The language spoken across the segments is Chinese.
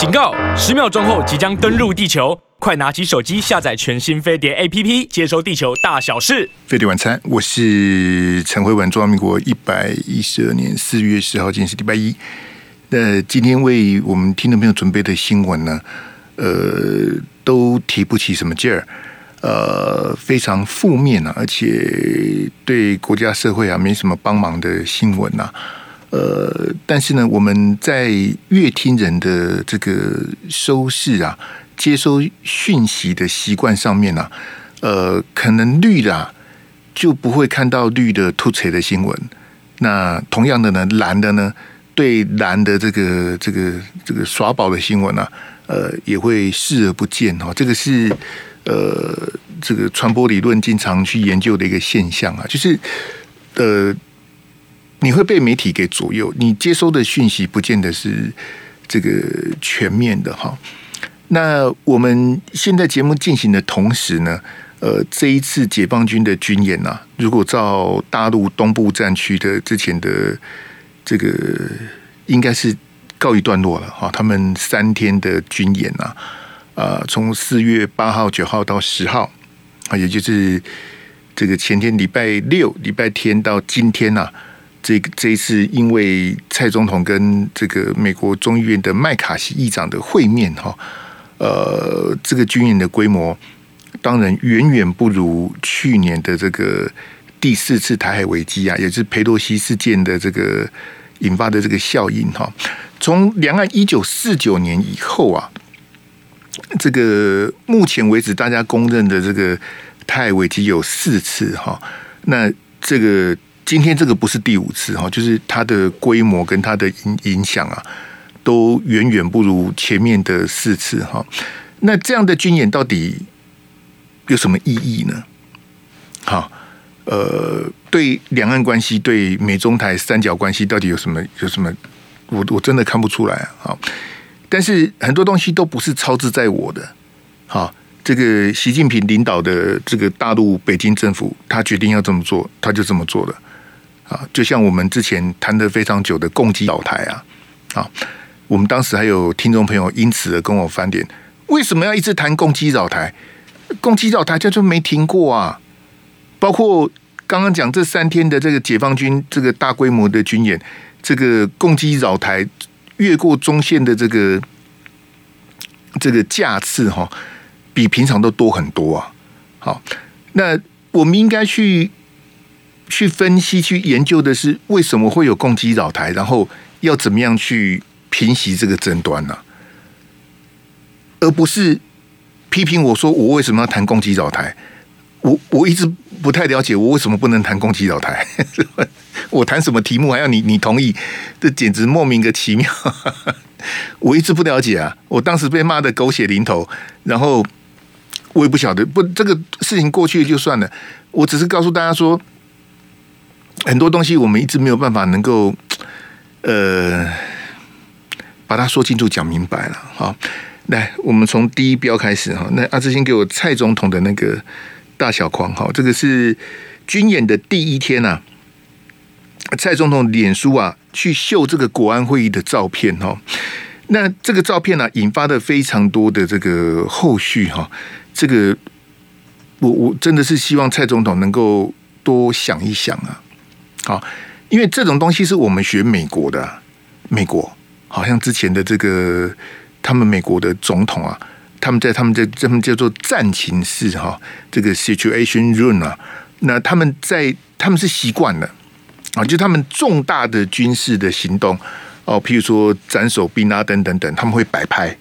警告！十秒钟后即将登陆地球，快拿起手机下载全新飞碟 APP，接收地球大小事。飞碟晚餐，我是陈慧文。中华民国一百一十二年四月十号，今天是礼拜一。那今天为我们听众朋友准备的新闻呢，呃，都提不起什么劲儿，呃，非常负面啊，而且对国家社会啊没什么帮忙的新闻呐、啊。呃，但是呢，我们在阅听人的这个收视啊、接收讯息的习惯上面呢、啊，呃，可能绿的、就不会看到绿的突锤的新闻。那同样的呢，蓝的呢，对蓝的这个这个这个耍宝的新闻呢、啊，呃，也会视而不见哈。这个是呃，这个传播理论经常去研究的一个现象啊，就是呃。你会被媒体给左右，你接收的讯息不见得是这个全面的哈。那我们现在节目进行的同时呢，呃，这一次解放军的军演啊，如果照大陆东部战区的之前的这个，应该是告一段落了哈。他们三天的军演啊，啊，从四月八号、九号到十号啊，也就是这个前天礼拜六、礼拜天到今天呐、啊。这这一次，因为蔡总统跟这个美国众议院的麦卡锡议长的会面，哈，呃，这个军演的规模当然远远不如去年的这个第四次台海危机啊，也是裴洛西事件的这个引发的这个效应，哈。从两岸一九四九年以后啊，这个目前为止大家公认的这个台海危机有四次，哈，那这个。今天这个不是第五次哈，就是它的规模跟它的影影响啊，都远远不如前面的四次哈。那这样的军演到底有什么意义呢？好，呃，对两岸关系、对美中台三角关系到底有什么有什么？我我真的看不出来啊。但是很多东西都不是操之在我的。好，这个习近平领导的这个大陆北京政府，他决定要这么做，他就这么做了。啊，就像我们之前谈的非常久的共机绕台啊，啊，我们当时还有听众朋友因此而跟我翻脸，为什么要一直谈共机绕台？共机绕台就就没停过啊！包括刚刚讲这三天的这个解放军这个大规模的军演，这个共机绕台越过中线的这个这个架次哈，比平常都多很多啊！好，那我们应该去。去分析、去研究的是为什么会有共机扰台，然后要怎么样去平息这个争端呢、而不是批评我说我为什么要谈共机扰台？我我一直不太了解我为什么不能谈共机扰台？我谈什么题目还要你你同意？这简直莫名的其妙！我一直不了解啊！我当时被骂得狗血淋头，然后我也不晓得不这个事情过去就算了，我只是告诉大家说。很多东西我们一直没有办法能够，呃，把它说清楚、讲明白了。好，来，我们从第一标开始哈。那阿志先给我蔡总统的那个大小框哈，这个是军演的第一天呐。蔡总统脸书啊，去秀这个国安会议的照片哈。那这个照片呢，引发的非常多的这个后续哈。这个我我真的是希望蔡总统能够多想一想啊。好，因为这种东西是我们学美国的，美国好像之前的这个他们美国的总统啊，他们在他们在他们叫做战情室哈，这个 situation room 啊，那他们在他们是习惯了啊，就他们重大的军事的行动哦，譬如说斩首宾拉登等等，他们会摆拍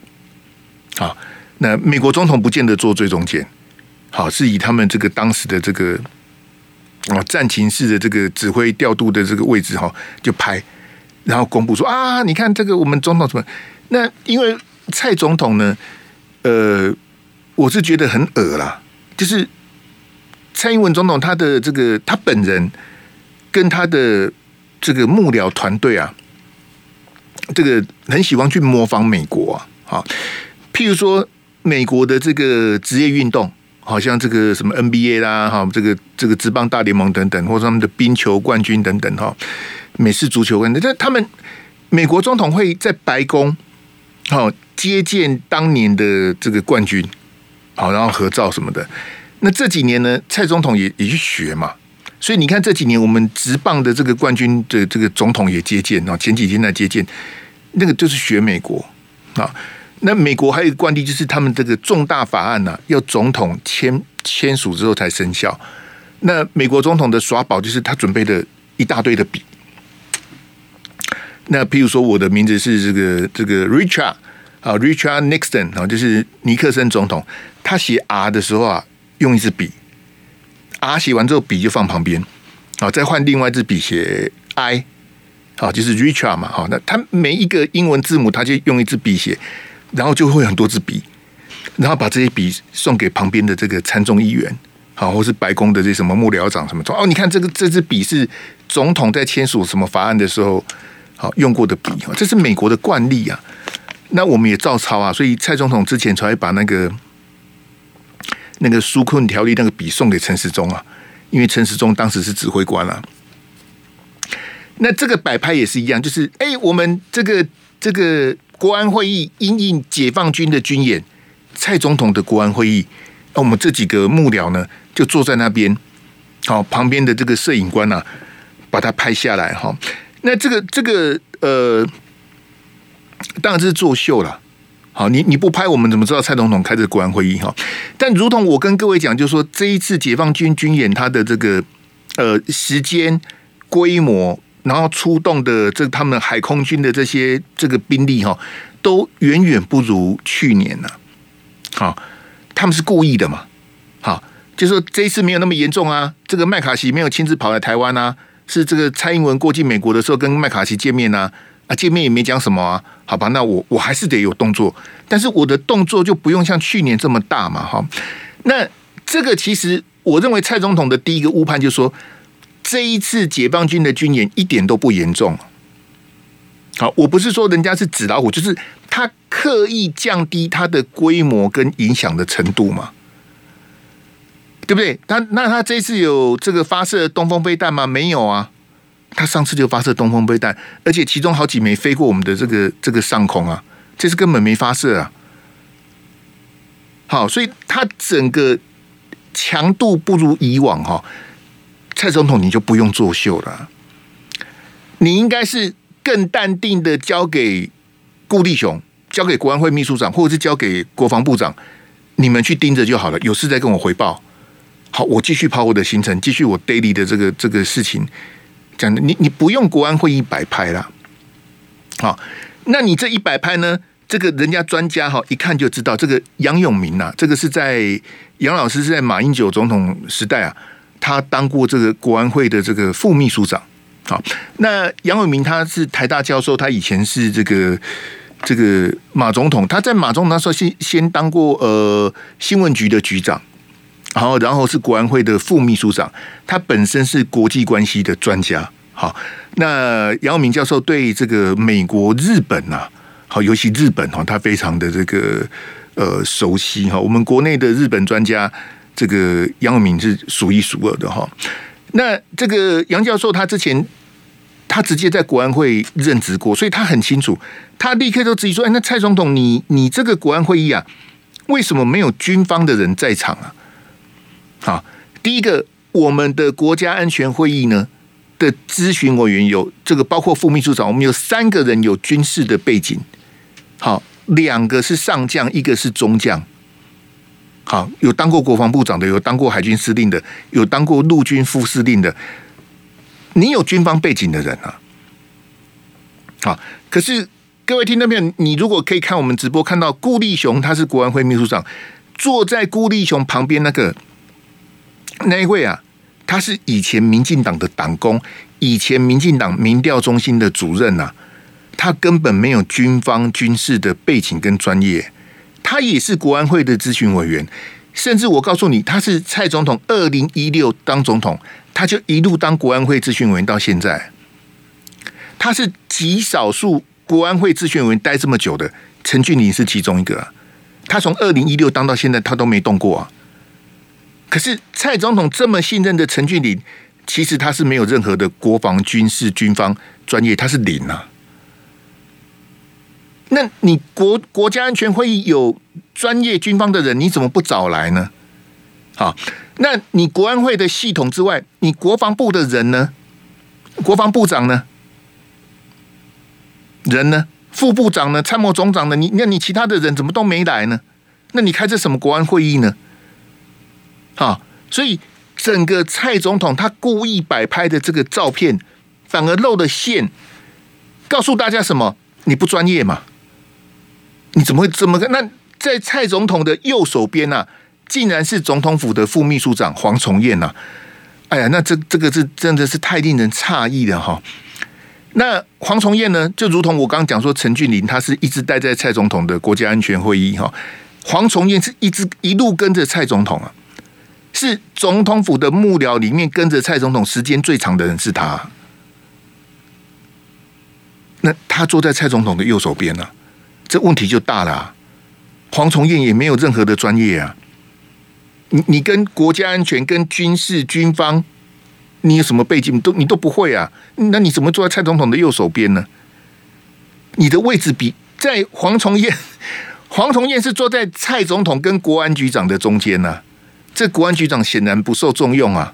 啊。那美国总统不见得坐最中间，好，是以他们这个当时的这个。啊，战情室的这个指挥调度的这个位置哈，就拍，然后公布说啊，你看这个我们总统什么？那因为蔡总统呢，呃，我是觉得很恶啦，就是蔡英文总统他的这个他本人跟他的这个幕僚团队啊，这个很喜欢去模仿美国啊，好，譬如说美国的这个职业运动。好像这个什么 NBA 啦，哈，这个这个职棒大联盟等等，或者他们的冰球冠军等等，哈，美式足球冠军，但他们美国总统会在白宫好接见当年的这个冠军，好，然后合照什么的。那这几年呢，蔡总统也也去学嘛。所以你看这几年我们职棒的这个冠军的这个总统也接见啊，前几天在接见，那个就是学美国啊。那美国还有一个惯例，就是他们这个重大法案呢、啊，要总统签签署之后才生效。那美国总统的耍宝就是他准备的一大堆的笔。那譬如说，我的名字是这个这个 Richard 啊，Richard Nixon 啊，就是尼克森总统，他写 R 的时候啊，用一支笔。R 写完之后，笔就放旁边，好，再换另外一支笔写 I，好，就是 Richard 嘛，好，那他每一个英文字母，他就用一支笔写，然后就会很多支笔，然后把这些笔送给旁边的这个参众议员，好，或是白宫的这什么幕僚长什么，哦，你看这个这支笔是总统在签署什么法案的时候，好用过的笔，这是美国的惯例啊，那我们也照抄啊，所以蔡总统之前才会把那个。那个纾困条例那个笔送给陈时中啊，因为陈时中当时是指挥官啊。那这个摆拍也是一样，就是哎，我们这个这个国安会议因应解放军的军演，蔡总统的国安会议，那我们这几个幕僚呢就坐在那边，好，旁边的这个摄影官啊，把它拍下来哈。那这个这个呃，当然这是作秀了。好，你你不拍，我们怎么知道蔡总统开的国安会议哈？但如同我跟各位讲，就是说这一次解放军军演，它的这个呃时间、规模，然后出动的这他们海空军的这些这个兵力哈，都远远不如去年呢。好，他们是故意的嘛？好，就说这一次没有那么严重啊。这个麦卡锡没有亲自跑来台湾啊，是这个蔡英文过境美国的时候跟麦卡锡见面啊。啊，见面也没讲什么啊，好吧，那我我还是得有动作，但是我的动作就不用像去年这么大嘛，哈。那这个其实我认为蔡总统的第一个误判就是说，这一次解放军的军演一点都不严重。好，我不是说人家是纸老虎，就是他刻意降低它的规模跟影响的程度嘛，对不对？他那他这次有这个发射东风飞弹吗？没有啊。他上次就发射东风飞弹，而且其中好几枚飞过我们的这个这个上空啊，这次根本没发射啊。好，所以他整个强度不如以往哈。蔡总统你就不用作秀了，你应该是更淡定的交给顾立雄，交给国安会秘书长，或者是交给国防部长，你们去盯着就好了。有事再跟我回报。好，我继续跑我的行程，继续我 daily 的这个这个事情。讲的你你不用国安会议摆拍啦，好，那你这一摆拍呢？这个人家专家哈一看就知道，这个杨永明呐，这个是在杨老师是在马英九总统时代啊，他当过这个国安会的这个副秘书长。好，那杨永明他是台大教授，他以前是这个这个马总统，他在马总统那时候先先当过呃新闻局的局长。然后，然后是国安会的副秘书长，他本身是国际关系的专家。好，那杨永明教授对这个美国、日本呐，好，尤其日本哈，他非常的这个呃熟悉哈。我们国内的日本专家，这个杨永明是数一数二的哈。那这个杨教授他之前他直接在国安会任职过，所以他很清楚。他立刻就质疑说：“哎，那蔡总统，你你这个国安会议啊，为什么没有军方的人在场啊？”好，第一个，我们的国家安全会议呢的咨询委员有这个，包括副秘书长，我们有三个人有军事的背景，好，两个是上将，一个是中将，好，有当过国防部长的，有当过海军司令的，有当过陆军副司令的，你有军方背景的人啊，好，可是各位听到没有？你如果可以看我们直播，看到顾立雄他是国安会秘书长，坐在顾立雄旁边那个。那一位啊，他是以前民进党的党工，以前民进党民调中心的主任呐、啊，他根本没有军方军事的背景跟专业，他也是国安会的咨询委员，甚至我告诉你，他是蔡总统二零一六当总统，他就一路当国安会咨询委员到现在，他是极少数国安会咨询委员待这么久的，陈俊霖是其中一个、他从二零一六当到现在，他都没动过啊。可是蔡总统这么信任的陈俊霖，其实他是没有任何的国防军事军方专业，他是零啊。那你国国家安全会议有专业军方的人，你怎么不找来呢？好，那你国安会的系统之外，你国防部的人呢？国防部长呢？人呢？副部长呢？参谋总长呢？你那你其他的人怎么都没来呢？那你开这什么国安会议呢？好，所以整个蔡总统他故意摆拍的这个照片，反而露了馅，告诉大家什么？你不专业嘛？你怎么会这么个？那在蔡总统的右手边呢、啊，竟然是总统府的副秘书长黄崇彦呐！哎呀，那这这个是真的是太令人诧异了哈！那黄崇彦呢，就如同我刚刚讲说，陈俊霖他是一直待在蔡总统的国家安全会议哈，黄崇彦是一直一路跟着蔡总统啊，是总统府的幕僚里面跟着蔡总统时间最长的人是他。那他坐在蔡总统的右手边呢、啊？这问题就大了、啊。黄崇彦也没有任何的专业啊。你你跟国家安全、跟军事、军方，你有什么背景？都你都不会啊。那你怎么坐在蔡总统的右手边呢？你的位置比在黄崇彦，黄崇彦是坐在蔡总统跟国安局长的中间呢、啊。这国安局长显然不受重用啊。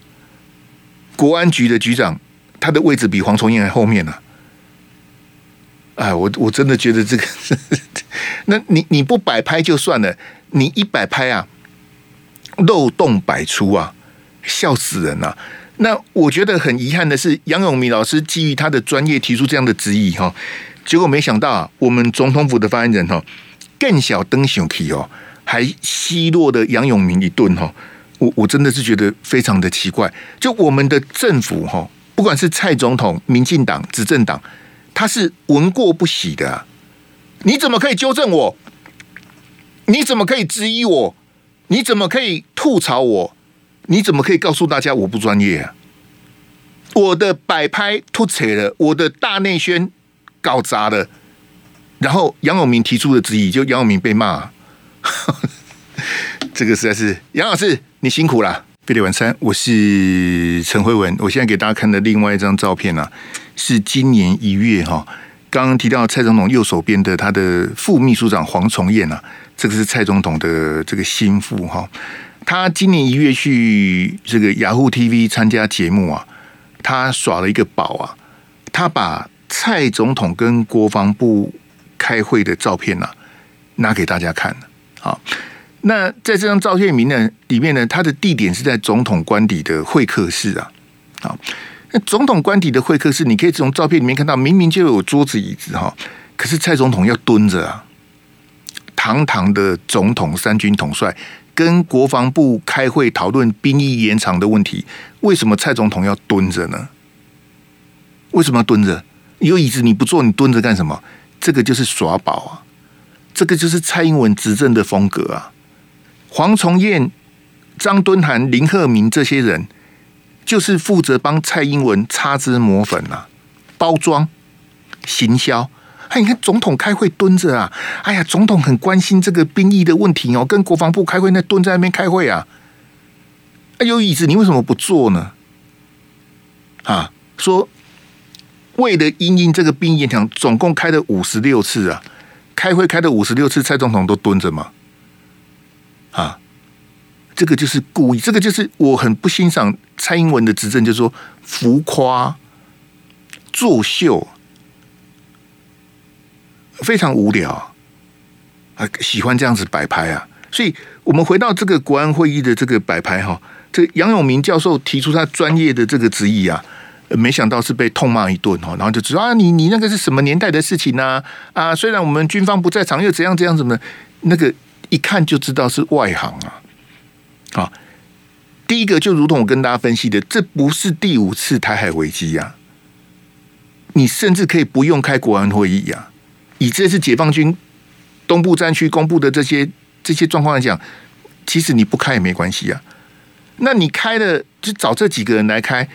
国安局的局长，他的位置比黄崇彦还后面呢、啊。哎，我我真的觉得这个，那你你不摆拍就算了，你一摆拍啊，漏洞百出啊，笑死人了、啊。那我觉得很遗憾的是，杨永明老师基于他的专业提出这样的质疑哈，结果没想到啊，我们总统府的发言人哈更小登熊皮哦，还奚落的杨永明一顿哈，我我真的是觉得非常的奇怪。就我们的政府哈，不管是蔡总统、民进党执政党。他是闻过不喜的，你怎么可以纠正我？你怎么可以质疑我？你怎么可以吐槽我？你怎么可以告诉大家我不专业啊？我的摆拍突扯了，我的大内宣搞砸了，然后杨永明提出的质疑，就杨永明被骂，这个实在是杨老师你辛苦了。飞碟晚餐，我是陈慧文。我现在给大家看的另外一张照片呢、是今年一月哈，刚刚提到蔡总统右手边的他的副秘书长黄崇彦啊，这个是蔡总统的这个心腹哈。他今年一月去这个雅虎 TV 参加节目啊，他耍了一个宝啊，他把蔡总统跟国防部开会的照片啊拿给大家看啊。那在这张照片里面呢，里面呢，他的地点是在总统官邸的会客室啊。好，总统官邸的会客室，你可以从照片里面看到，明明就有桌子椅子哈，可是蔡总统要蹲着啊。堂堂的总统三军统帅跟国防部开会讨论兵役延长的问题，为什么蔡总统要蹲着呢？为什么要蹲着？有椅子你不坐，你蹲着干什么？这个就是耍宝啊！这个就是蔡英文执政的风格啊！黄崇彦、张敦涵、林鹤明这些人，就是负责帮蔡英文擦脂抹粉啊，包装、行销。哎，你看总统开会蹲着啊！哎呀，总统很关心这个兵役的问题哦，跟国防部开会，那蹲在那边开会啊。哎，有椅子，你为什么不坐呢？啊，说为了因应这个兵役延长，总共开了五十六次啊，开会开了五十六次，蔡总统都蹲着嘛。啊，这个就是故意，这个就是我很不欣赏蔡英文的执政，就是说浮夸、作秀，非常无聊啊！喜欢这样子摆拍啊！所以我们回到这个国安会议的这个摆拍哈，这杨永明教授提出他专业的这个质疑啊，没想到是被痛骂一顿哈，然后就说啊，你你那个是什么年代的事情呢？啊，虽然我们军方不在场，又怎样怎样怎么那个。一看就知道是外行啊！啊，第一个就如同我跟大家分析的，这不是第五次台海危机呀。你甚至可以不用开国安会议呀。以这次解放军东部战区公布的这些这些状况来讲，其实你不开也没关系呀。那你开了，就找这几个人来开。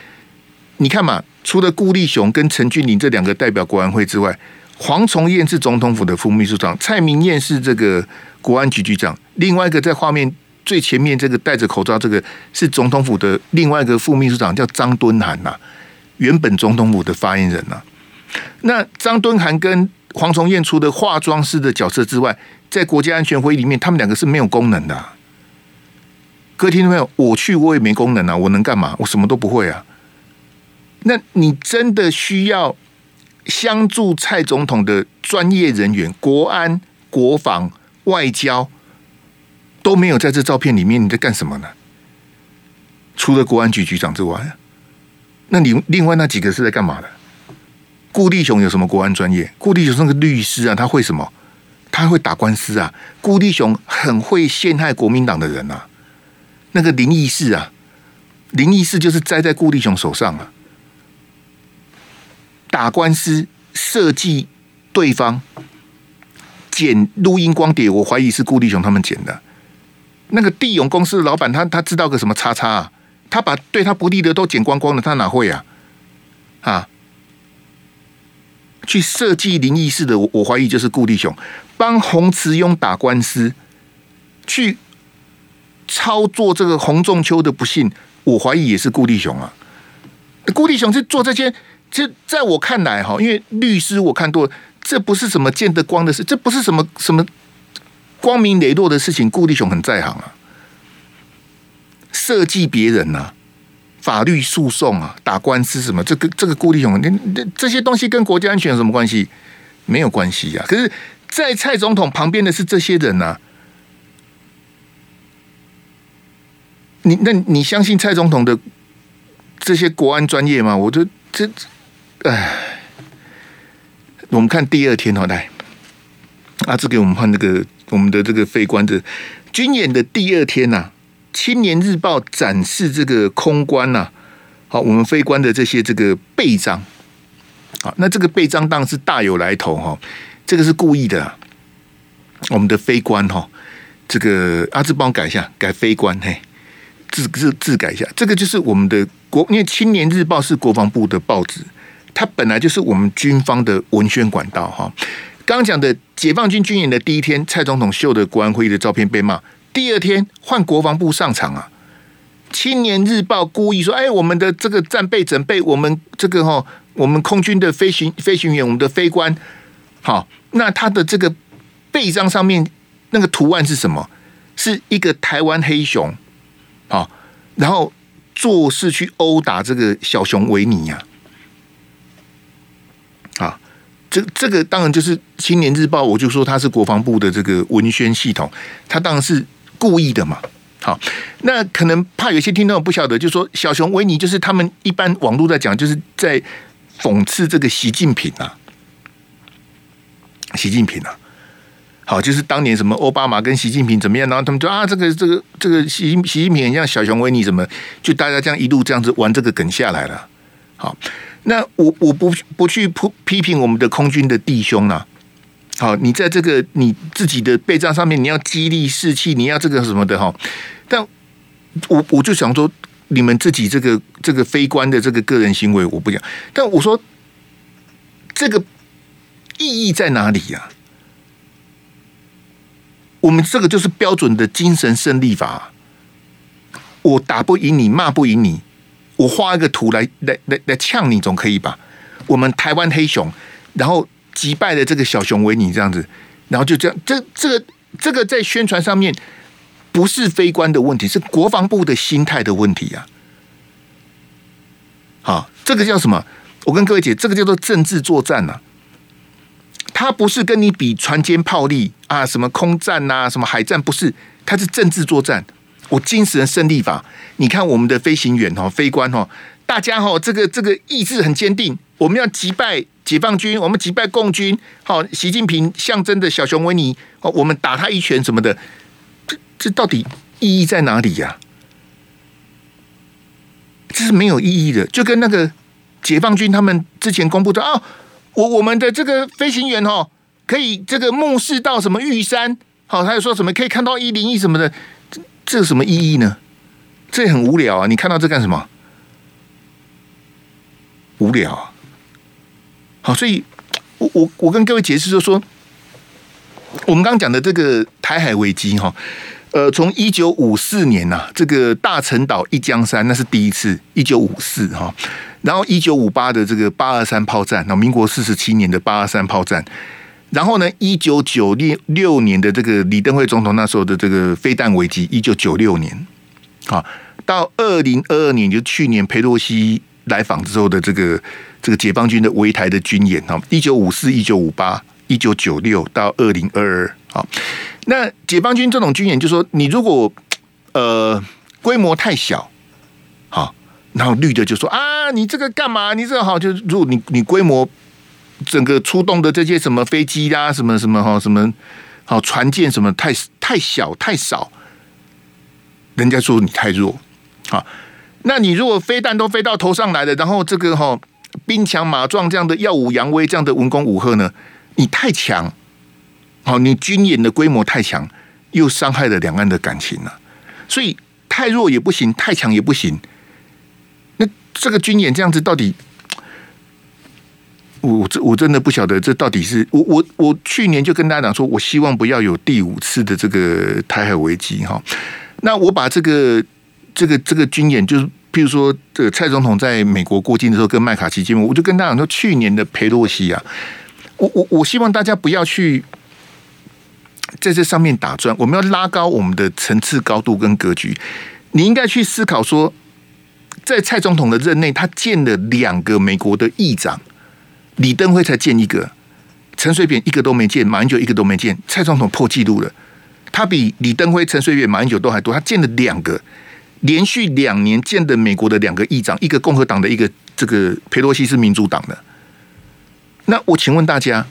你看嘛，除了顾立雄跟陈俊霖这两个代表国安会之外，黄崇彦是总统府的副秘书长，蔡明彦是这个。国安局局长，另外一个在画面最前面这个戴着口罩，这个是总统府的另外一个副秘书长，叫张敦涵呐，原本总统府的发言人呐。那张敦涵跟黄崇彦除了化妆师的角色之外，在国家安全会议里面，他们两个是没有功能的。各位听到没有？我去我也没功能啊，我能干嘛？我什么都不会啊。那你真的需要相助蔡总统的专业人员，国安、国防、外交都没有在这照片里面，你在干什么呢？除了国安局局长之外，那你另外那几个是在干嘛的？顾立雄有什么国安专业？顾立雄是个律师啊，他会什么？他会打官司啊。顾立雄很会陷害国民党的人啊。那个林义士啊，林义士就是栽在顾立雄手上啊。打官司设计对方剪录音光碟，我怀疑是顾立雄他们剪的。那个地永公司的老板，他他知道个什么叉叉啊？他把对他不利的都剪光光了，他哪会啊？啊！去设计灵异事的，我我怀疑就是顾立雄帮洪慈庸打官司，去操作这个洪仲丘的不幸，我怀疑也是顾立雄啊。顾立雄是做这些，这在我看来哈，因为律师我看多，这不是什么见得光的事，这不是什么什么光明磊落的事情。顾立雄很在行啊，设计别人呐、法律诉讼啊，打官司什么？这个这个顾立雄，那这些东西跟国家安全有什么关系？没有关系呀、可是，在蔡总统旁边的是这些人呐、你那你相信蔡总统的这些国安专业吗？我就这，哎，我们看第二天哦，来，阿志给我们换那个我们的这个飞官的军演的第二天呐、青年日报展示这个空官呐、好，我们飞官的这些这个备章，好，那这个备章当然是大有来头哈，这个是故意的，我们的飞官哈，这个阿志帮我改一下，改飞官嘿，字字字改一下，这个就是我们的国，因为青年日报是国防部的报纸，它本来就是我们军方的文宣管道哈。刚讲的解放军军演的第一天，蔡总统秀的国安会议的照片被骂。第二天换国防部上场啊！青年日报故意说：“哎，我们的这个战备准备，我们这个哈，我们空军的飞行飞行员，我们的飞官，好，那他的这个背章上面那个图案是什么？是一个台湾黑熊，好，然后做事去殴打这个小熊维尼呀，啊，这这个当然就是青年日报，我就说它是国防部的这个文宣系统，它当然是。”故意的嘛，好，那可能怕有些听众不晓得，就说小熊维尼就是他们一般网络在讲，就是在讽刺这个习近平啊，习近平啊，好，就是当年什么奥巴马跟习近平怎么样，然后他们就啊，这个这个这个习习近平像小熊维尼，什么就大家这样一路这样子玩这个梗下来了。好，那我我不不去批评我们的空军的弟兄啊。好，你在这个你自己的备战上面，你要激励士气，你要这个什么的哈。但我我就想说，你们自己这个这个非官的这个个人行为，我不讲。但我说，这个意义在哪里呀？我们这个就是标准的精神胜利法。我打不赢你，骂不赢你，我画一个图来来来来呛你，总可以吧？我们台湾黑熊，然后。击败了这个小熊维尼这样子，然后就这样，这这个这个在宣传上面不是非官的问题，是国防部的心态的问题呀。好，这个叫什么？我跟各位讲，这个叫做政治作战呐。他不是跟你比船坚炮利啊，什么空战呐，什么海战，不是，他是政治作战。我精神胜利法，你看我们的飞行员哦，飞官哦，大家哈，这个这个意志很坚定，我们要击败。解放军，我们击败共军，好，习近平象征的小熊维尼，哦，我们打他一拳什么的，这这到底意义在哪里呀？这是没有意义的，就跟那个解放军他们之前公布的啊，我我们的这个飞行员哦，可以这个目视到什么玉山，好，他又说什么可以看到一零一什么的，这有什么意义呢？这很无聊啊！你看到这干什么？无聊啊。好，所以，我我我跟各位解释就说，我们刚刚讲的这个台海危机哈，呃，从一九五四年呐、这个大陈岛一江山那是第一次，一九五四哈，然后一九五八的这个八二三炮战，那民国四十七年的八二三炮战，然后呢，一九九六六年的这个李登辉总统那时候的这个飞弹危机，一九九六年，啊，到二零二二年，就去年裴洛西来访之后的这个这个解放军的围台的军演，哈，一九五四、一九五八、一九九六到二零二二，好，那解放军这种军演，就说你如果呃规模太小，好，然后绿的就说啊，你这个干嘛？你这个好，就如果你你规模。整个出动的这些什么飞机啦、啊，什么什么哈，什么好船舰什么太太小太少，人家说你太弱啊。那你如果飞弹都飞到头上来了，然后这个哈兵强马壮这样的耀武扬威这样的文攻武吓呢，你太强，好，你军演的规模太强，又伤害了两岸的感情了。所以太弱也不行，太强也不行。那这个军演这样子到底？我我我真的不晓得这到底是我我我去年就跟大家讲说，我希望不要有第五次的这个台海危机哈。那我把这个这个这个军演，就是譬如说，这蔡总统在美国过境的时候跟麦卡锡见面，我就跟大家讲说，去年的裴洛西啊，我我我希望大家不要去在这上面打转，我们要拉高我们的层次高度跟格局。你应该去思考说，在蔡总统的任内，他见了两个美国的议长。李登辉才见一个，陈水扁一个都没见，马英九一个都没见，蔡总统破纪录了。他比李登辉、陈水扁、马英九都还多，他见了两个，连续两年见的美国的两个议长，一个共和党的，一个这个裴洛西是民主党的。那我请问大家，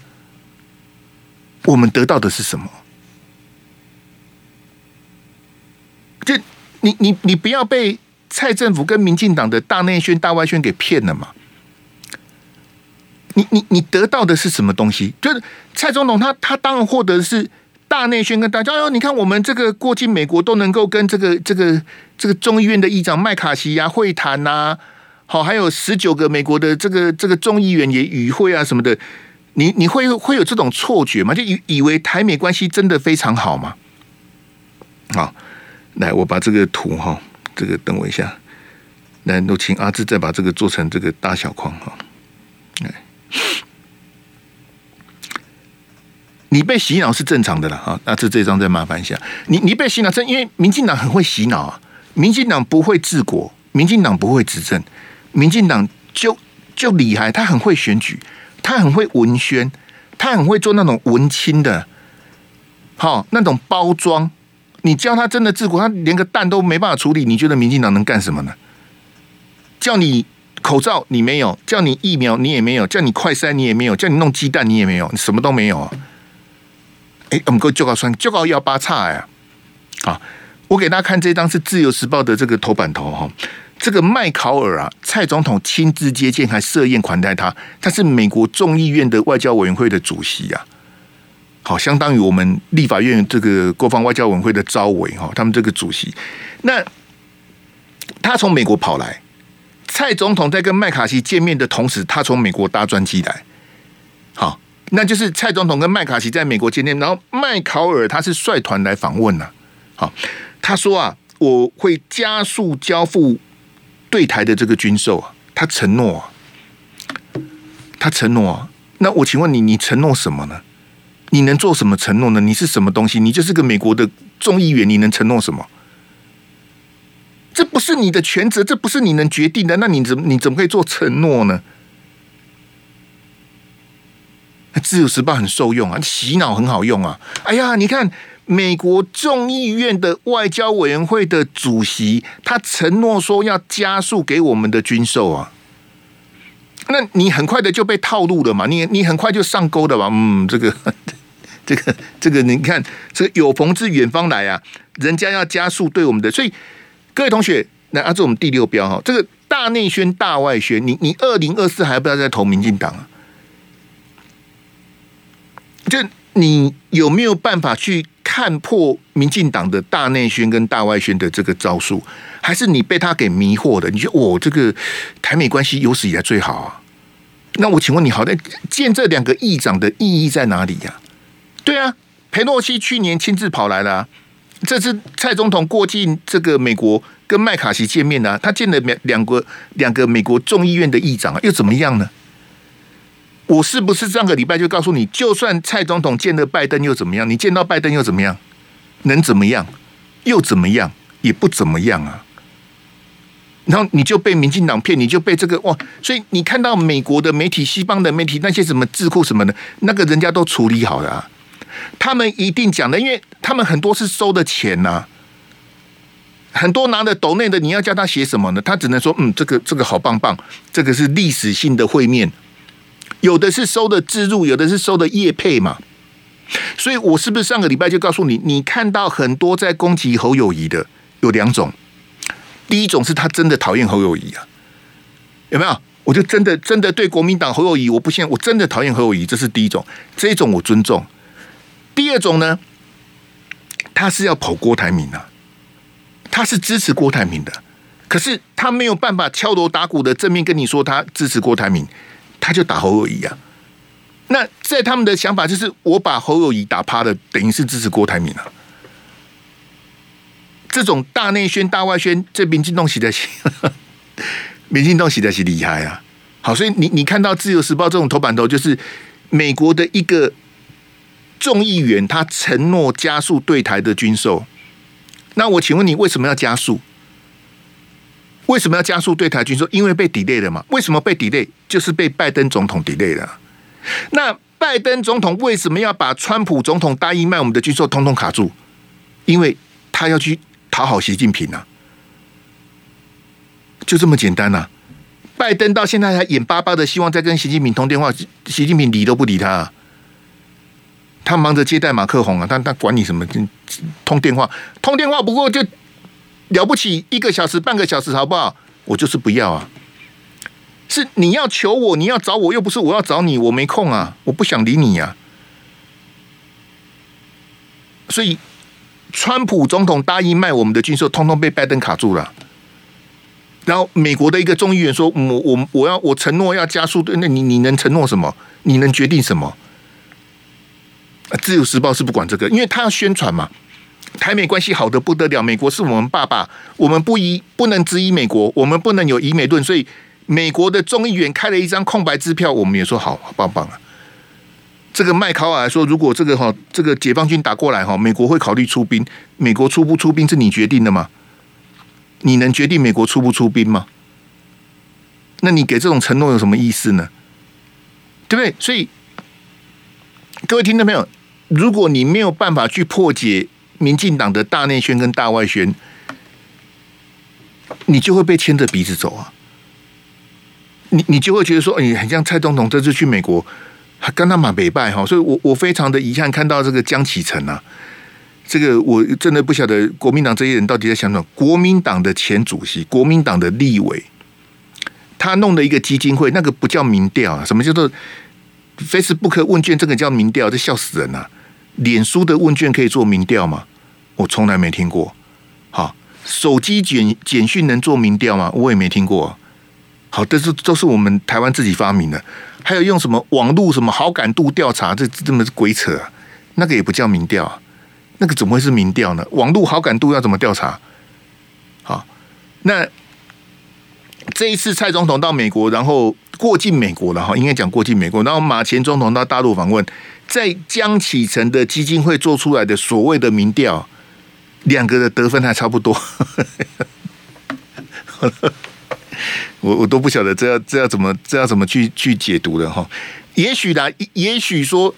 我们得到的是什么？就你你你不要被蔡政府跟民进党的大内宣、大外宣给骗了嘛？你你你得到的是什么东西？就是蔡总统他他当然获得的是大内宣跟大家哦，你看我们这个过境美国都能够跟这个这个这个众议院的议长麦卡锡啊会谈呐，好，还有十九个美国的这个这个众议员也与会啊什么的，你你会会有这种错觉吗？就以以为台美关系真的非常好吗？好，来我把这个图哈，这个等我一下，来，都请阿志再把这个做成这个大小框哈，你被洗脑是正常的了哈，那这这张再麻烦一下。你你被洗脑，正因为民进党很会洗脑啊。民进党不会治国，民进党不会执政，民进党就就厉害，他很会选举，他很会文宣，他很会做那种文青的，好那种包装。你叫他真的治国，他连个蛋都没办法处理。你觉得民进党能干什么呢？叫你。口罩你没有，叫你疫苗你也没有，叫你快筛你也没有，叫你弄鸡蛋你也没有，你什么都没有啊！哎，我们够就告算，就告幺八叉呀！好，我给大家看这张是自由时报的这个头版头哈，这个麦考尔啊，蔡总统亲自接见还设宴款待他，他是美国众议院的外交委员会的主席啊，好，相当于我们立法院这个国防外交委员会的招委哈，他们这个主席，那他从美国跑来。蔡总统在跟麦卡锡见面的同时，他从美国搭专机来，好，那就是蔡总统跟麦卡锡在美国见面，然后麦考尔他是率团来访问了，好，他说啊，我会加速交付对台的这个军售啊，他承诺啊，他承诺啊，那我请问你，你承诺什么呢？你能做什么承诺呢？你是什么东西？你就是个美国的众议员，你能承诺什么？这不是你的权责，这不是你能决定的，那你怎么你怎么可以做承诺呢？自由时报很受用啊，洗脑很好用啊！哎呀，你看美国众议院的外交委员会的主席，他承诺说要加速给我们的军售啊，那你很快的就被套路了嘛？你你很快就上钩的吧？嗯，这个 这个这个，你看这个有朋自远方来啊，人家要加速对我们的，所以。各位同学，来，按照我们第六标哈，这个大内宣、大外宣，你你二零二四还不要再投民进党啊？就你有没有办法去看破民进党的大内宣跟大外宣的这个招数？还是你被他给迷惑的？你觉得我这个台美关系有史以来最好啊？那我请问你，好歹见这两个议长的意义在哪里呀？对啊，裴洛西去年亲自跑来了啊。这次蔡总统过境这个美国跟麦卡锡见面呢、他见了两两个两个美国众议院的议长啊，又怎么样呢？我是不是上个礼拜就告诉你，就算蔡总统见了拜登又怎么样？你见到拜登又怎么样？能怎么样？又怎么样？也不怎么样啊。然后你就被民进党骗，你就被这个哇！所以你看到美国的媒体、西方的媒体那些什么智库什么的，那个人家都处理好了啊。他们一定讲的，因为他们很多是收的钱呐、很多拿的斗内的，你要叫他写什么呢？他只能说嗯，这个这个好棒棒，这个是历史性的会面。有的是收的置入，有的是收的业配嘛。所以我是不是上个礼拜就告诉你，你看到很多在攻击侯友谊的有两种。第一种是他真的讨厌侯友谊啊，有没有？我就真的真的对国民党侯友谊，我不信，我真的讨厌侯友谊，这是第一种，这一种我尊重。第二种呢，他是要跑郭台铭啊，他是支持郭台铭的，可是他没有办法敲锣打鼓的正面跟你说他支持郭台铭，他就打侯友谊啊。那在他们的想法就是，我把侯友宜打趴的，等于是支持郭台铭啊。这种大内宣、大外宣，这民进党写的，民进党洗的是厉害啊！好，所以你你看到《自由时报》这种头版头，就是美国的一个众议员，他承诺加速对台的军售。那我请问你，为什么要加速？为什么要加速对台军售？因为被 delay 了嘛？为什么被 delay？就是被拜登总统 delay 了。那拜登总统为什么要把川普总统答应卖我们的军售通通卡住？因为他要去。讨好习近平呐、啊，就这么简单呐、啊。拜登到现在还眼巴巴的希望再跟习近平通电话，习近平理都不理他、他忙着接待马克宏啊，他他管你什么？通电话，通电话不过就了不起一个小时、半个小时，好不好？我就是不要啊。是你要求我，你要找我，又不是我要找你，我没空啊，我不想理你呀、啊。所以。川普总统答应卖我们的军售，通通被拜登卡住了。然后美国的一个众议员说：“我我我要我承诺要加速。”，那你你能承诺什么？你能决定什么？自由时报是不管这个，因为他要宣传嘛。台美关系好的不得了，美国是我们爸爸，我们不依不能质疑美国，我们不能有疑美论。所以美国的众议员开了一张空白支票，我们也说好，棒棒啊。这个麦考尔说，如果这个哈，这个解放军打过来哈，美国会考虑出兵。美国出不出兵是你决定的吗？你能决定美国出不出兵吗？那你给这种承诺有什么意思呢？对不对？所以各位听到没有？如果你没有办法去破解民进党的大内宣跟大外宣，你就会被牵着鼻子走啊！你你就会觉得说，哎，很像蔡总统这次去美国。还跟他马北拜哈，所以我我非常的遗憾看到这个江启臣啊，这个我真的不晓得国民党这些人到底在想什么。国民党的前主席，国民党的立委，他弄的一个基金会，那个不叫民调啊，什么叫做 Facebook 问卷？这个叫民调，这笑死人啊！脸书的问卷可以做民调吗？我从来没听过。好，手机简简讯能做民调吗？我也没听过。好，这是都是我们台湾自己发明的。还有用什么网络什么好感度调查，这这么鬼扯！那个也不叫民调，那个怎么会是民调呢？网络好感度要怎么调查？好，那这一次蔡总统到美国，然后过境美国了哈，应该讲过境美国，然后马前总统到大陆访问，在江启臣的基金会做出来的所谓的民调，两个的得分还差不多。我我都不晓得这要这要怎么这要怎么去去解读的哈？也许啦，也许说，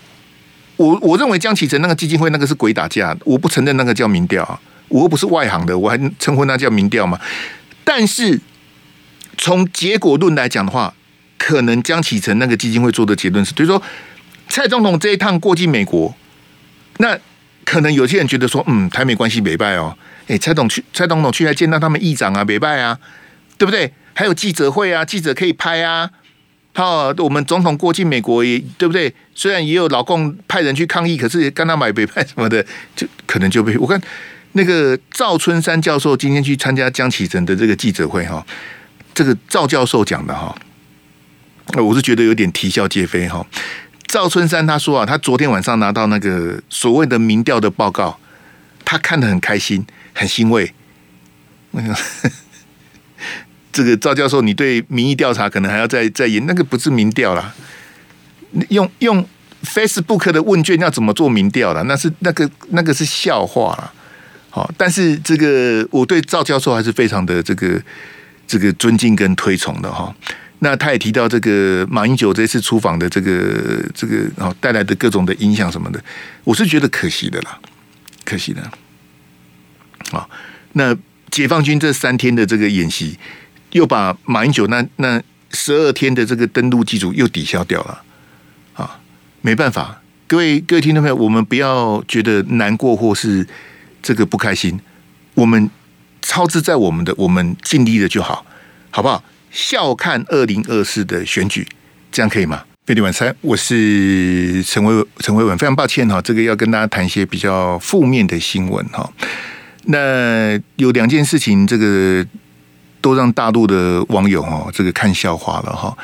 我我认为江启臣那个基金会那个是鬼打架，我不承认那个叫民调，我又不是外行的，我还称呼那叫民调嘛？但是从结果论来讲的话，可能江启臣那个基金会做的结论是，比如说蔡总统这一趟过境美国，那可能有些人觉得说，嗯，台美关系没败哦，哎，蔡总去蔡总统去还见到他们议长啊，没败啊，对不对？还有记者会啊，记者可以拍啊。好，我们总统过境美国也对不对？虽然也有老共派人去抗议，可是跟他买北派什么的，就可能就被我看那个赵春山教授今天去参加江启臣的这个记者会哈，这个赵教授讲的哈，我是觉得有点啼笑皆非哈。赵春山他说啊，他昨天晚上拿到那个所谓的民调的报告，他看得很开心，很欣慰。那个。这个赵教授，你对民意调查可能还要再再研，那个不是民调啦，用用 Facebook 的问卷要怎么做民调了？那是那个那个是笑话了。好，但是这个我对赵教授还是非常的这个这个尊敬跟推崇的哈。那他也提到这个马英九这次出访的这个这个哦带来的各种的影响什么的，我是觉得可惜的啦，可惜的。啊，那解放军这三天的这个演习，又把马英九那那十二天的这个登陆机组又抵消掉了。啊，没办法，各位各位听众朋友，我们不要觉得难过或是这个不开心，我们操之在我们的，我们尽力了就好，好不好？笑看二零二四的选举，这样可以吗？飞碟晚餐，我是陈维陈维文，非常抱歉哈，这个要跟大家谈一些比较负面的新闻哈。那有两件事情，这个都让大陆的网友哈，这个看笑话了哈。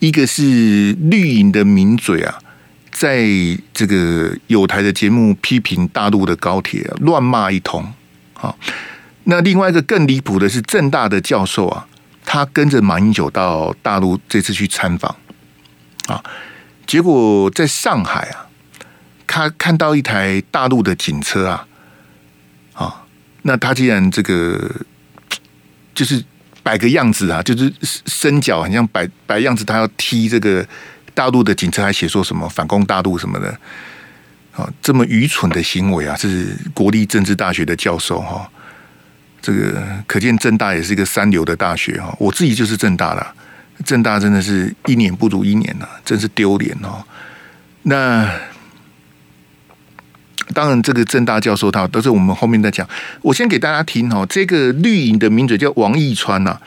一个是绿营的名嘴啊，在这个有台的节目批评大陆的高铁乱骂一通啊。那另外一个更离谱的是政大的教授啊，他跟着马英九到大陆这次去参访啊，结果在上海啊，他看到一台大陆的警车啊。啊那他既然这个就是摆个样子啊，就是伸脚，好像摆摆样子，他要踢这个大陆的警车，还写说什么反攻大陆什么的，啊，这么愚蠢的行为啊！是国立政治大学的教授哈，这个可见正大也是一个三流的大学哈。我自己就是正大的，正大真的是一年不如一年呐，真是丢脸哦。那。当然，这个正大教授他都是我们后面再讲。我先给大家听哈，这个绿营的名嘴叫王义川呐，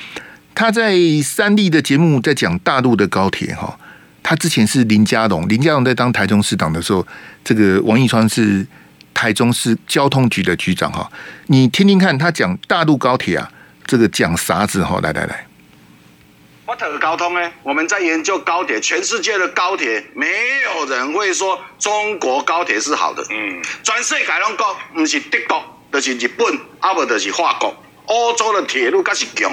他在三立的节目在讲大陆的高铁哈。他之前是林佳龙，林佳龙在当台中市长的时候，这个王义川是台中市交通局的局长哈。你听听看他讲大陆高铁啊，这个讲啥子哈？来来来。我特高通呢？我们在研究高铁，全世界的高铁，没有人会说中国高铁是好的。嗯，全世界拢讲，不是德国，就是日本，啊不就是法国。欧洲的铁路才是强。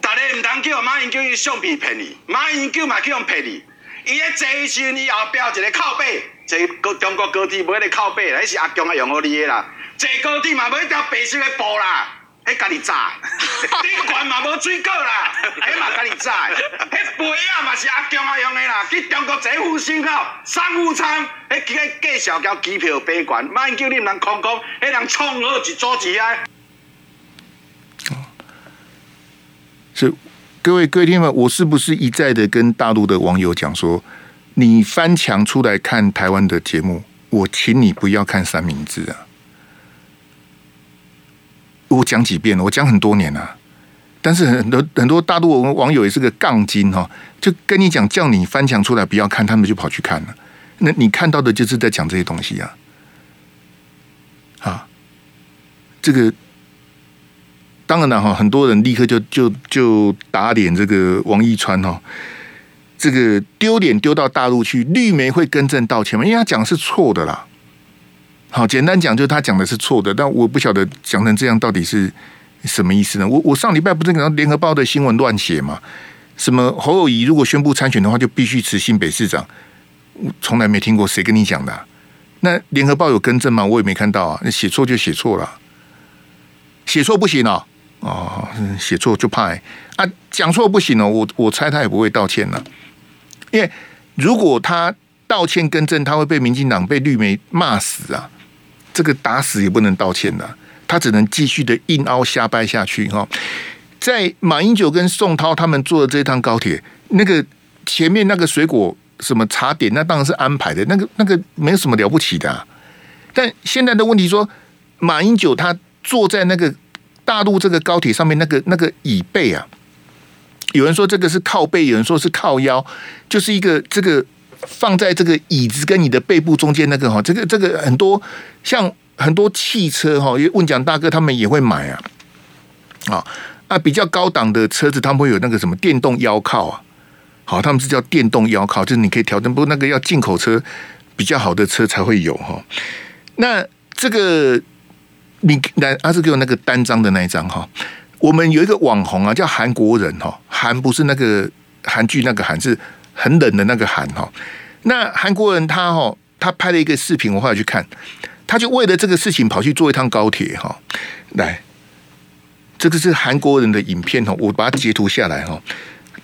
大家唔通叫马英九去橡皮骗你，马英九嘛叫人骗你。伊咧坐时，伊后标一个靠背，坐高中国高铁买个靠背，迄是阿强啊用好你的啦。坐高铁嘛买一条白色的布啦。迄家己炸，顶悬嘛无水果啦，迄嘛家己炸，迄杯啊嘛是阿强啊用的啦，去中国坐复兴号商务舱，迄个介绍交机票飞悬，马英九你毋通空空，迄人创好一组子啊！是各位各位听众，我是不是一再的跟大陆的网友讲说，你翻墙出来看台湾的节目，我请你不要看三明治啊！我讲几遍了，我讲很多年了，但是很多很多大陆网友也是个杠精哈，就跟你讲叫你翻墙出来不要看，他们就跑去看了。那你看到的就是在讲这些东西啊，啊，这个当然了哈，很多人立刻就就就打脸这个王一川哈，这个丢脸丢到大陆去，绿媒会更正道歉吗？因为他讲的是错的啦。好，简单讲就是他讲的是错的，但我不晓得讲成这样到底是什么意思呢？我我上礼拜不是讲联合报的新闻乱写吗？什么侯友谊如果宣布参选的话，就必须辞新北市长？我从来没听过，谁跟你讲的？那联合报有更正吗？我也没看到啊。那写错就写错了，写错不行哦。哦，写错就怕欸啊，讲错不行哦。我我猜他也不会道歉了，因为如果他道歉更正，他会被民进党被绿媒骂死啊。这个打死也不能道歉的，他只能继续的硬凹瞎掰下去哈。在马英九跟宋涛他们坐的这趟高铁，那个前面那个水果什么茶点，那当然是安排的，那个那个没有什么了不起的。但现在的问题说，马英九他坐在那个大陆这个高铁上面，那个那个椅背啊，有人说这个是靠背，有人说是靠腰，就是一个这个。放在这个椅子跟你的背部中间那个哈，这个这个很多像很多汽车哈，因为问讲大哥他们也会买啊，啊啊比较高档的车子他们会有那个什么电动腰靠啊，好，他们是叫电动腰靠，就是你可以调整，不过那个要进口车比较好的车才会有哈。那这个你来阿志给我那个单张的那一张哈，我们有一个网红啊，叫韩国人哈，韩不是那个韩剧那个韩是。很冷的那个韩哈，那韩国人他哈，他拍了一个视频，我后来去看，他就为了这个事情跑去坐一趟高铁哈。来，这个是韩国人的影片哈，我把它截图下来哈。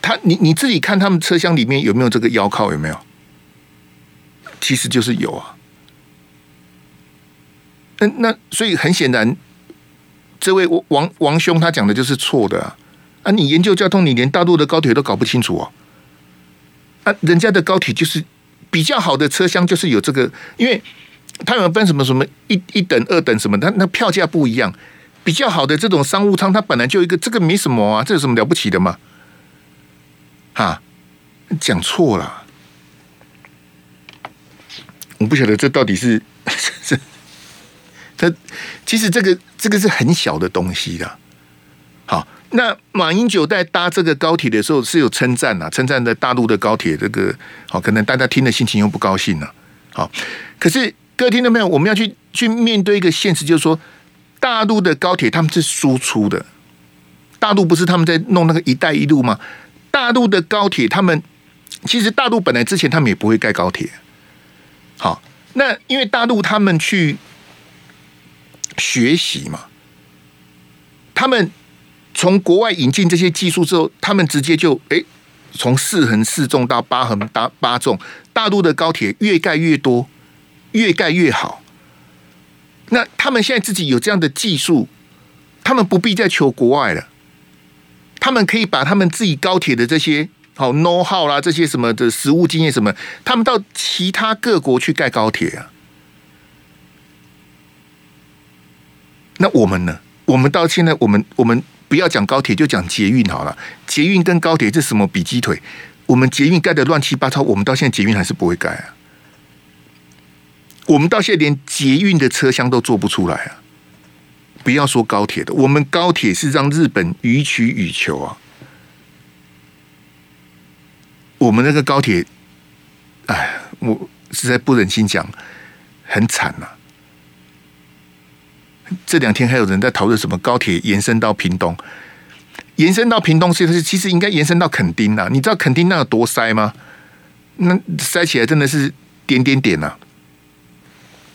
他你你自己看他们车厢里面有没有这个腰靠？有没有？其实就是有啊。那那所以很显然，这位王王兄他讲的就是错的啊！你研究交通，你连大陆的高铁都搞不清楚哦。啊，人家的高铁就是比较好的车厢，就是有这个，因为他有分什么什么一一等、二等什么，他那票价不一样。比较好的这种商务舱，它本来就一个，这个没什么啊，这有什么了不起的嘛？哈，讲错了，我不晓得这到底是。他其实这个这个是很小的东西的。好，那马英九在搭这个高铁的时候是有称赞呐，称赞的大陆的高铁这个好，可能大家听的心情又不高兴了。好，可是各位听到没有？我们要去去面对一个现实，就是说大陆的高铁他们是输出的，大陆不是他们在弄那个“一带一路”吗？大陆的高铁，他们其实大陆本来之前他们也不会盖高铁。好，那因为大陆他们去。学习嘛，他们从国外引进这些技术之后，他们直接就哎，从四横四纵到八横八八纵，大陆的高铁越盖越多，越盖越好。那他们现在自己有这样的技术，他们不必再求国外了，他们可以把他们自己高铁的这些好 know how 啦，这些什么的实物经验什么，他们到其他各国去盖高铁啊。那我们呢？我们到现在，我们我们不要讲高铁，就讲捷运好了。捷运跟高铁这什么比鸡腿？我们捷运盖的乱七八糟，我们到现在捷运还是不会盖啊。我们到现在连捷运的车厢都做不出来啊！不要说高铁的，我们高铁是让日本予取予求啊。我们那个高铁，哎，我实在不忍心讲，很惨呐。这两天还有人在讨论什么高铁延伸到屏东，延伸到屏东是其实应该延伸到垦丁呐。你知道垦丁那有多塞吗？那塞起来真的是点点点呐。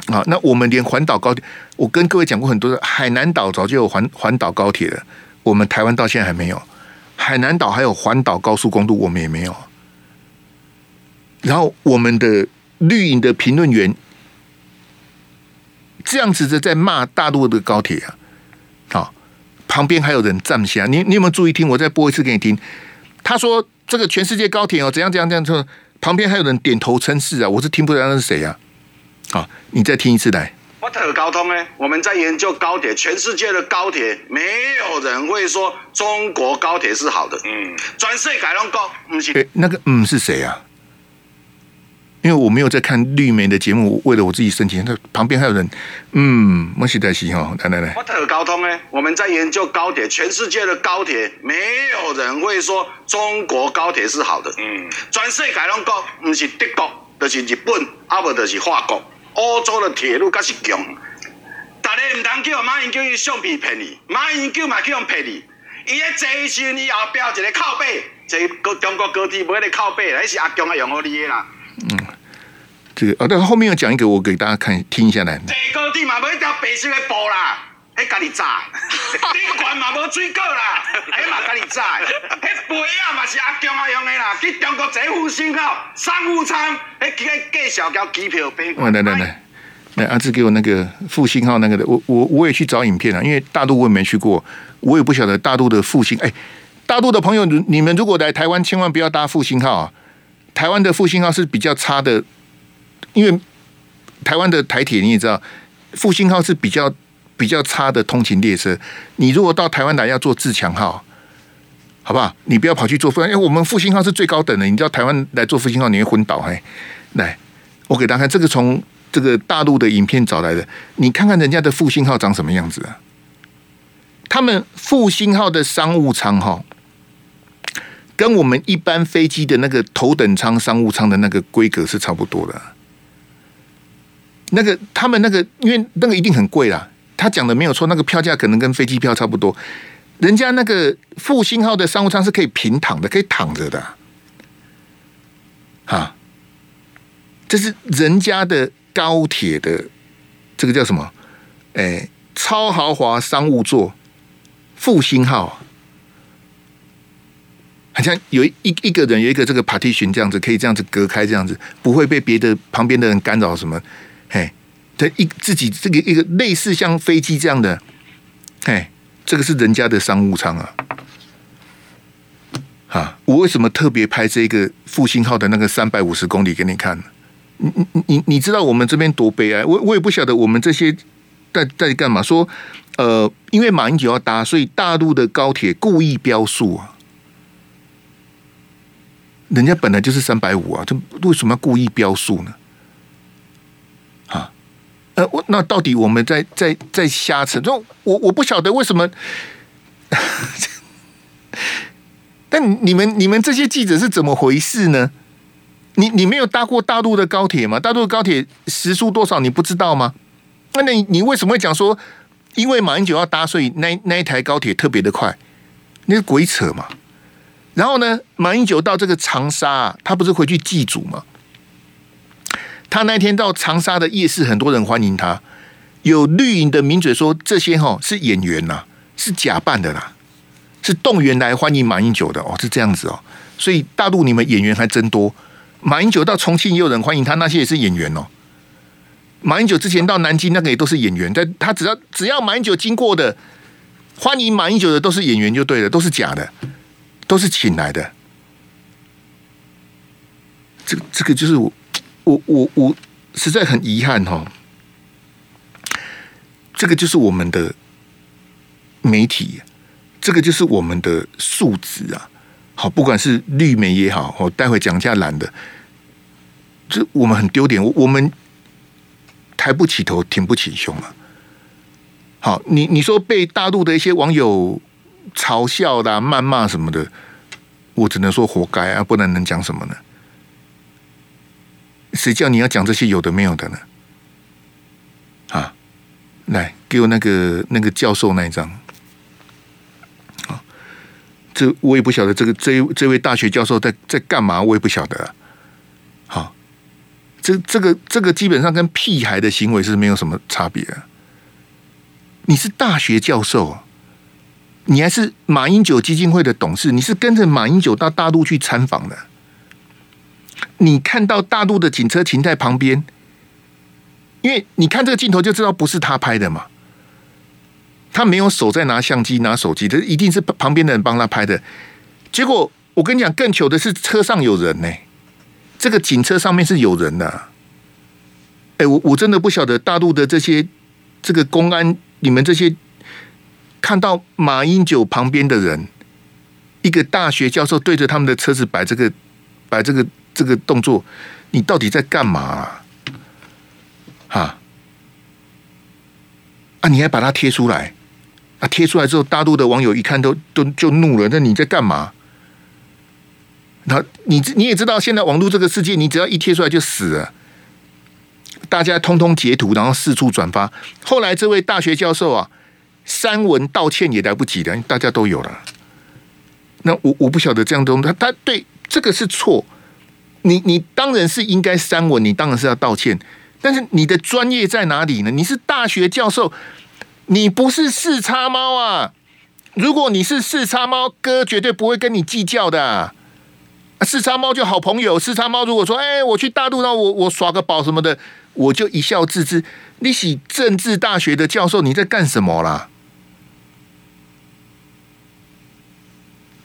啊，那我们连环岛高铁，我跟各位讲过很多的，海南岛早就有环环岛高铁了，我们台湾到现在还没有。海南岛还有环岛高速公路，我们也没有。然后我们的绿营的评论员。这样子的在骂大陆的高铁啊，好，旁边还有人站下，你你有没有注意听？我再播一次给你听。他说这个全世界高铁哦，怎样怎样怎样说，旁边还有人点头称是啊，我是听不出来那是谁啊？好，你再听一次来。我特高通呢，我们在研究高铁，全世界的高铁，没有人会说中国高铁是好的。嗯，转世改龙高，不是。那个嗯是谁啊？因为我没有在看绿媒的节目，为了我自己申请，那旁边还有人，嗯，莫西黛西哈，来来来，我特高通呢，我们在研究高铁，全世界的高铁，没有人会说中国高铁是好的，嗯，全世界拢讲，不是德国，就是日本，啊不就是法国，欧洲的铁路才是强，大家唔通叫马英九去橡皮骗你，马英九嘛叫人骗你，伊咧坐时你后标一个靠背，这中国高铁冇得靠背，那是阿强啊用好你的啦。嗯，这个啊，但后面要讲一个，我给大家看听一下来。这高地嘛，无一条白色的布啦，迄家己炸。顶管嘛无水果啦，迄嘛家己炸。迄杯啊嘛是阿强啊用的啦，去中国坐复兴号商务舱，迄个介绍交机票飞。来来来来，来阿志给我那个复兴号那个的，我我我也去找影片了，因为大陆我也没去过，我也不晓得大陆的复兴。哎，大陆的朋友，你们如果来台湾，千万不要搭复兴号啊。台湾的复兴号是比较差的，因为台湾的台铁你也知道，复兴号是比较比较差的通勤列车。你如果到台湾来要坐自强号，好不好？你不要跑去坐复，因为我们复兴号是最高等的。你知道台湾来坐复兴号你会昏倒。哎，来，我给大家看这个从这个大陆的影片找来的，你看看人家的复兴号长什么样子啊？他们复兴号的商务舱哈。跟我们一般飞机的那个头等舱、商务舱的那个规格是差不多的。那个他们那个，因为那个一定很贵啦。他讲的没有错，那个票价可能跟飞机票差不多。人家那个复兴号的商务舱是可以平躺的，可以躺着的。哈，这是人家的高铁的这个叫什么？哎，超豪华商务座，复兴号。好像有一一个人有一个这个 partition 这样子，可以这样子隔开，这样子不会被别的旁边的人干扰什么。嘿，他一自己这个一个类似像飞机这样的，嘿，这个是人家的商务舱啊。哈，我为什么特别拍这个复兴号的那个三百五十公里给你看呢？你你你你知道我们这边多悲哀？我我也不晓得我们这些在在干嘛？说呃，因为马英九要搭，所以大陆的高铁故意标速啊。人家本来就是三百五啊，这为什么要故意标速呢？啊，呃，我那到底我们在在在瞎扯？就我我不晓得为什么。但你们你们这些记者是怎么回事呢？你你没有搭过大陆的高铁吗？大陆的高铁时速多少你不知道吗？那你你为什么会讲说，因为马英九要搭，所以那那一台高铁特别的快？那是鬼扯嘛！然后呢，马英九到这个长沙啊，他不是回去祭祖吗？他那天到长沙的夜市，很多人欢迎他。有绿营的名嘴说，这些哈是演员呐，是假扮的啦，是动员来欢迎马英九的哦，是这样子哦。所以大陆你们演员还真多。马英九到重庆也有人欢迎他，那些也是演员哦。马英九之前到南京那个也都是演员，但他只要只要马英九经过的，欢迎马英九的都是演员就对了，都是假的。都是请来的，这这个就是我我我我实在很遗憾哈、哦，这个就是我们的媒体，这个就是我们的素质啊！好，不管是绿媒也好，我待会讲一下蓝的，这我们很丢脸，我们抬不起头，挺不起胸啊！好，你你说被大陆的一些网友。嘲笑的、谩骂什么的，我只能说活该啊！不然能讲什么呢？谁叫你要讲这些有的没有的呢？啊，来给我那个那个教授那一张。啊，这我也不晓得这个这这位大学教授在在干嘛，我也不晓得啊。好，这这个这个基本上跟屁孩的行为是没有什么差别啊。你是大学教授。你还是马英九基金会的董事，你是跟着马英九到大陆去参访的。你看到大陆的警车停在旁边，因为你看这个镜头就知道不是他拍的嘛。他没有手在拿相机拿手机，这一定是旁边的人帮他拍的。结果我跟你讲，更糗的是车上有人呢，这个警车上面是有人的。哎，我我真的不晓得大陆的这些这个公安，你们这些。看到马英九旁边的人，一个大学教授对着他们的车子摆这个摆这个这个动作，你到底在干嘛啊？哈啊！你还把它贴出来啊？贴出来之后，大陆的网友一看都都就怒了。那你在干嘛？那你你也知道，现在网络这个世界，你只要一贴出来就死了。大家通通截图，然后四处转发。后来这位大学教授啊。删文道歉也来不及的，大家都有了。那我我不晓得这样东他他对这个是错。你你当然是应该删文，你当然是要道歉。但是你的专业在哪里呢？你是大学教授，你不是四叉猫啊！如果你是四叉猫，哥绝对不会跟你计较的啊。四叉猫就好朋友，四叉猫如果说哎，我去大陆，那我我耍个宝什么的，我就一笑置之。你是政治大学的教授，你在干什么啦？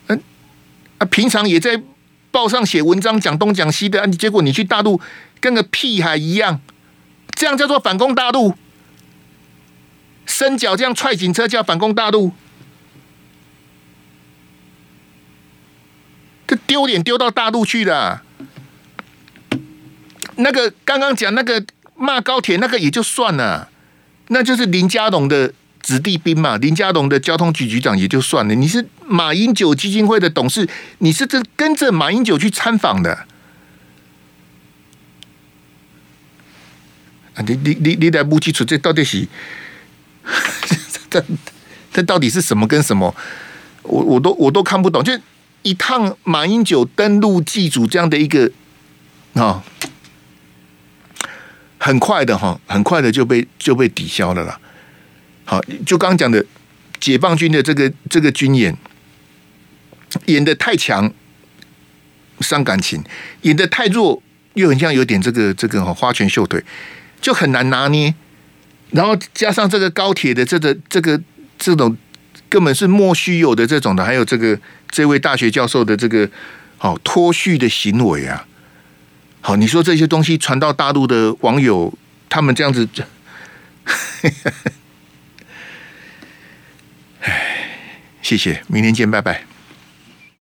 嗯啊，平常也在报上写文章，讲东讲西的，结果你去大陆跟个屁孩一样，这样叫做反攻大陆？伸脚这样踹警车叫反攻大陆？这丢脸丢到大陆去了。那个刚刚讲那个骂高铁那个也就算了，那就是林佳龙的。子弟兵嘛，林佳龙的交通局局长也就算了。你是马英九基金会的董事，你是这跟着马英九去参访的啊？你你你你来不清楚，这到底是 这这到底是什么跟什么？我我都我都看不懂。就一趟马英九登陆祭祖这样的一个啊，很快的哈，很快的就被就被抵消了啦。好，就刚刚讲的解放军的这个这个军演，演得太强伤感情，演得太弱又很像有点这个这个花拳绣腿，就很难拿捏。然后加上这个高铁的这个这个这种根本是莫须有的这种的，还有这个这位大学教授的这个好脱序的行为啊。好，你说这些东西传到大陆的网友，他们这样子，唉，谢谢，明天见，拜拜。